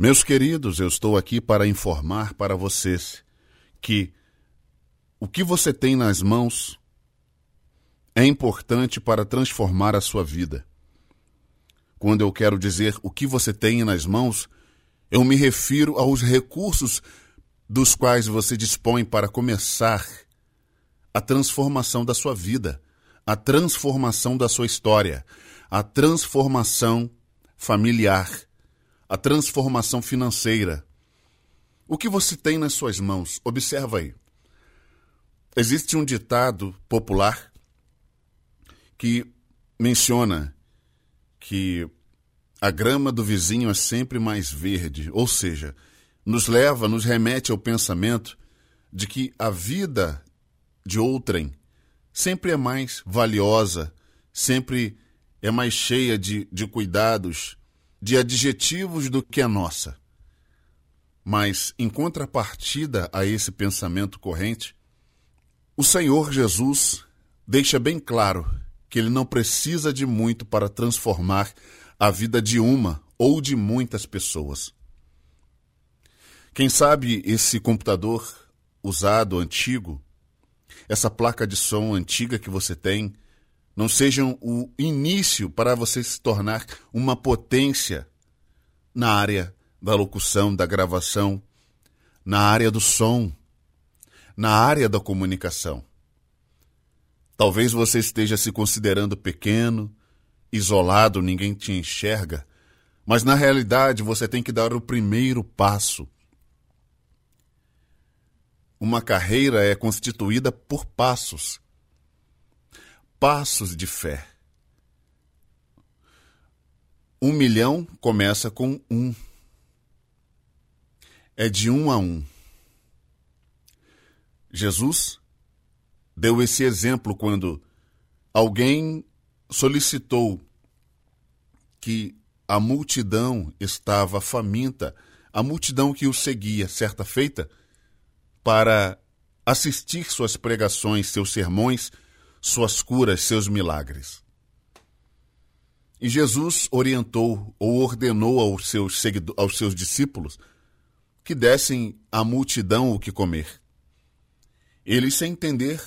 Meus queridos, eu estou aqui para informar para vocês que o que você tem nas mãos é importante para transformar a sua vida. Quando eu quero dizer o que você tem nas mãos, eu me refiro aos recursos dos quais você dispõe para começar a transformação da sua vida, a transformação da sua história, a transformação familiar, a transformação financeira. O que você tem nas suas mãos? Observa aí. Existe um ditado popular que menciona que a grama do vizinho é sempre mais verde, ou seja, nos leva, nos remete ao pensamento de que a vida de outrem sempre é mais valiosa, sempre é mais cheia de, de cuidados, de adjetivos do que a nossa. Mas, em contrapartida a esse pensamento corrente, o Senhor Jesus deixa bem claro que ele não precisa de muito para transformar a vida de uma ou de muitas pessoas. Quem sabe esse computador usado, antigo, essa placa de som antiga que você tem, não sejam o início para você se tornar uma potência na área da locução, da gravação, na área do som, na área da comunicação. Talvez você esteja se considerando pequeno, isolado, ninguém te enxerga, mas na realidade você tem que dar o primeiro passo. Uma carreira é constituída por passos. Passos de fé. Um milhão começa com um. É de um a um. Jesus deu esse exemplo quando alguém solicitou que a multidão estava faminta, a multidão que o seguia, certa feita, para assistir suas pregações, seus sermões, suas curas, seus milagres. E Jesus orientou ou ordenou aos seus, aos seus discípulos que dessem à multidão o que comer. Eles, sem entender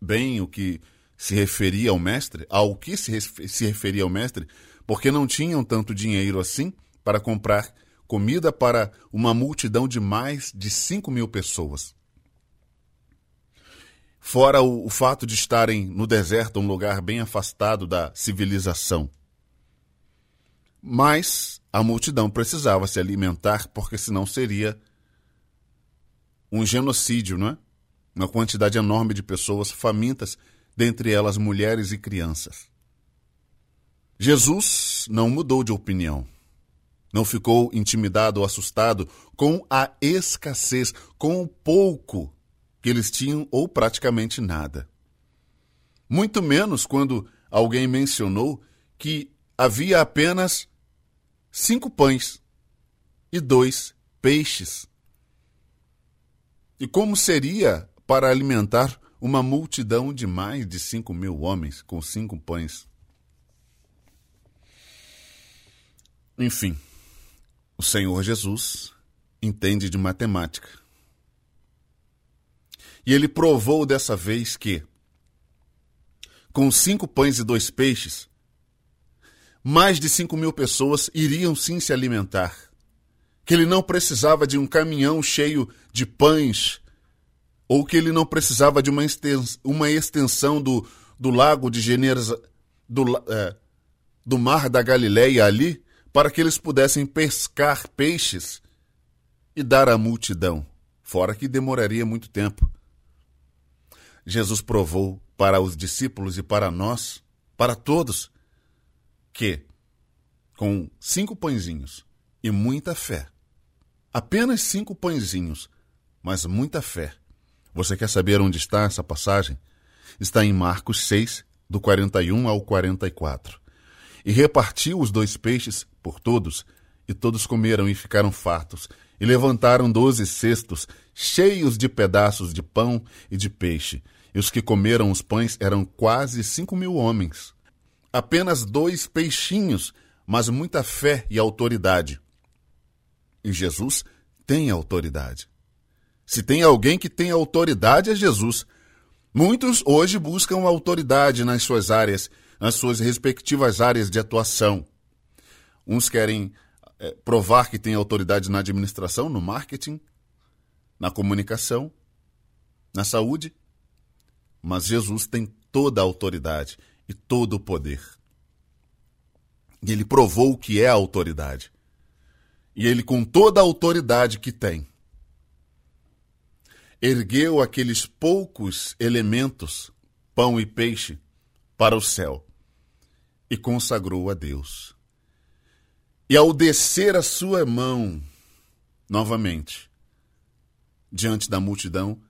bem o que se referia ao mestre, ao que se, se referia ao mestre, porque não tinham tanto dinheiro assim para comprar comida para uma multidão de mais de 5 mil pessoas. Fora o, o fato de estarem no deserto, um lugar bem afastado da civilização. Mas a multidão precisava se alimentar, porque senão seria um genocídio, não é? uma quantidade enorme de pessoas famintas, dentre elas mulheres e crianças. Jesus não mudou de opinião. Não ficou intimidado ou assustado com a escassez, com o pouco que eles tinham ou praticamente nada. Muito menos quando alguém mencionou que havia apenas cinco pães e dois peixes. E como seria para alimentar uma multidão de mais de cinco mil homens com cinco pães. Enfim, o Senhor Jesus entende de matemática. E ele provou dessa vez que, com cinco pães e dois peixes, mais de cinco mil pessoas iriam sim se alimentar. Que ele não precisava de um caminhão cheio de pães ou que ele não precisava de uma extensão, uma extensão do, do lago de Geneza, do, é, do mar da Galileia ali, para que eles pudessem pescar peixes e dar à multidão, fora que demoraria muito tempo. Jesus provou para os discípulos e para nós, para todos, que com cinco pãezinhos e muita fé, apenas cinco pãezinhos, mas muita fé, você quer saber onde está essa passagem? Está em Marcos 6, do 41 ao 44. E repartiu os dois peixes por todos, e todos comeram e ficaram fartos, e levantaram doze cestos, cheios de pedaços de pão e de peixe. E os que comeram os pães eram quase cinco mil homens. Apenas dois peixinhos, mas muita fé e autoridade. E Jesus tem autoridade. Se tem alguém que tem autoridade, é Jesus. Muitos hoje buscam autoridade nas suas áreas, nas suas respectivas áreas de atuação. Uns querem é, provar que tem autoridade na administração, no marketing, na comunicação, na saúde. Mas Jesus tem toda a autoridade e todo o poder. E ele provou o que é a autoridade. E ele, com toda a autoridade que tem, ergueu aqueles poucos elementos, pão e peixe, para o céu e consagrou a Deus. E ao descer a sua mão novamente diante da multidão,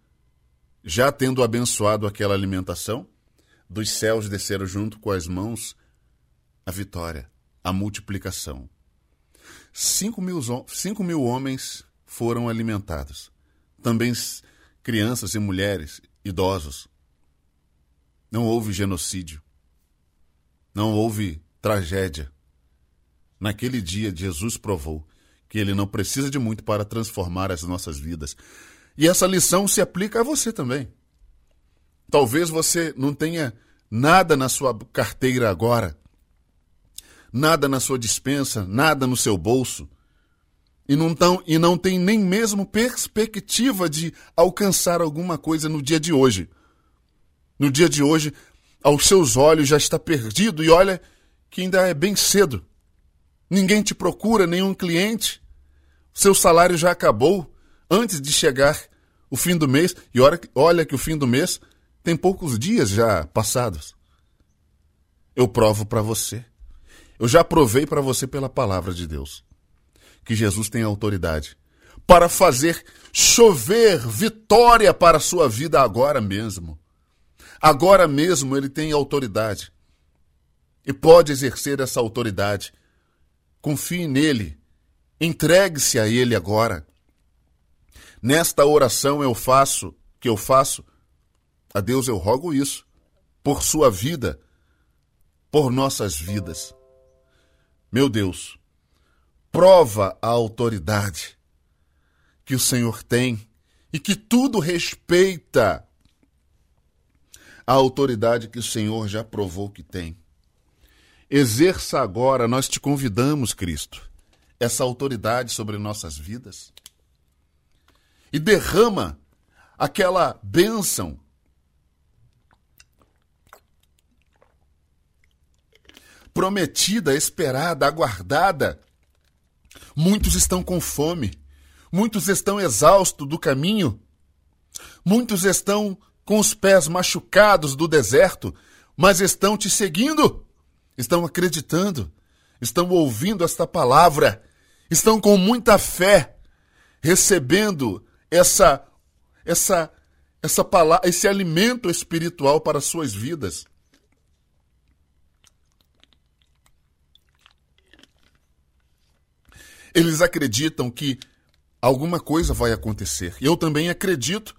já tendo abençoado aquela alimentação, dos céus desceram junto com as mãos a vitória, a multiplicação. Cinco mil, cinco mil homens foram alimentados. Também crianças e mulheres, idosos. Não houve genocídio. Não houve tragédia. Naquele dia, Jesus provou que ele não precisa de muito para transformar as nossas vidas. E essa lição se aplica a você também. Talvez você não tenha nada na sua carteira agora, nada na sua dispensa, nada no seu bolso e não, tão, e não tem nem mesmo perspectiva de alcançar alguma coisa no dia de hoje. No dia de hoje, aos seus olhos já está perdido e olha que ainda é bem cedo. Ninguém te procura, nenhum cliente. Seu salário já acabou antes de chegar o fim do mês. E olha, olha que o fim do mês tem poucos dias já passados. Eu provo para você. Eu já provei para você pela palavra de Deus que Jesus tem autoridade para fazer chover vitória para a sua vida agora mesmo. Agora mesmo ele tem autoridade e pode exercer essa autoridade. Confie nele, entregue-se a ele agora. Nesta oração eu faço, que eu faço, a Deus eu rogo isso, por sua vida, por nossas vidas. Meu Deus, prova a autoridade que o Senhor tem e que tudo respeita a autoridade que o Senhor já provou que tem. Exerça agora, nós te convidamos, Cristo, essa autoridade sobre nossas vidas e derrama aquela bênção. Prometida, esperada, aguardada. Muitos estão com fome, muitos estão exaustos do caminho, muitos estão com os pés machucados do deserto, mas estão te seguindo, estão acreditando, estão ouvindo esta palavra, estão com muita fé, recebendo essa essa essa palavra, esse alimento espiritual para as suas vidas. Eles acreditam que alguma coisa vai acontecer. Eu também acredito,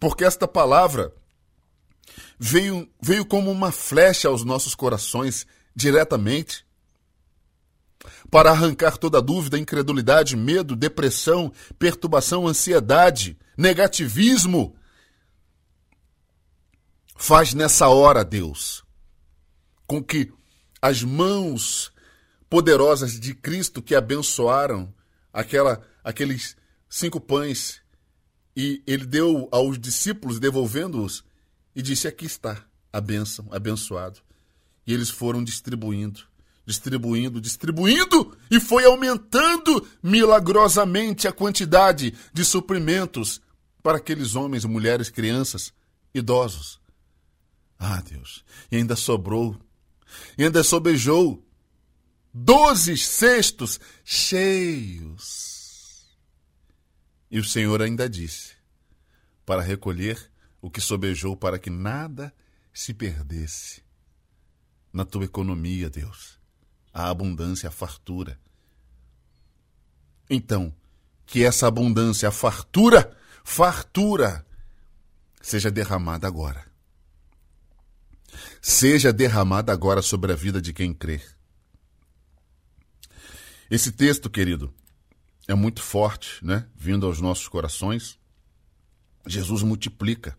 porque esta palavra veio, veio como uma flecha aos nossos corações diretamente para arrancar toda dúvida, incredulidade, medo, depressão, perturbação, ansiedade, negativismo. Faz nessa hora, Deus, com que as mãos poderosas de Cristo que abençoaram aquela, aqueles cinco pães e ele deu aos discípulos, devolvendo-os, e disse: Aqui está a bênção, abençoado. E eles foram distribuindo, distribuindo, distribuindo, e foi aumentando milagrosamente a quantidade de suprimentos para aqueles homens, mulheres, crianças, idosos. Ah, Deus! E ainda sobrou, e ainda sobejou doze cestos cheios. E o Senhor ainda disse: para recolher o que sobejou, para que nada se perdesse. Na tua economia, Deus, a abundância, a fartura. Então, que essa abundância, a fartura, fartura, seja derramada agora. Seja derramada agora sobre a vida de quem crer esse texto, querido, é muito forte, né? Vindo aos nossos corações. Jesus multiplica.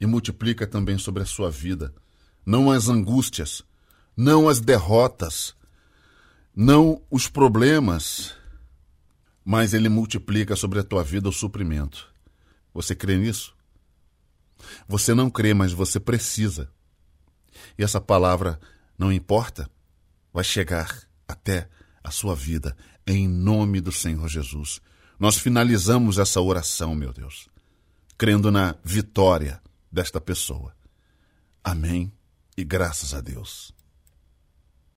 E multiplica também sobre a sua vida. Não as angústias, não as derrotas, não os problemas, mas ele multiplica sobre a tua vida o suprimento. Você crê nisso? Você não crê, mas você precisa. E essa palavra, não importa, vai chegar até a sua vida, em nome do Senhor Jesus. Nós finalizamos essa oração, meu Deus, crendo na vitória desta pessoa. Amém e graças a Deus.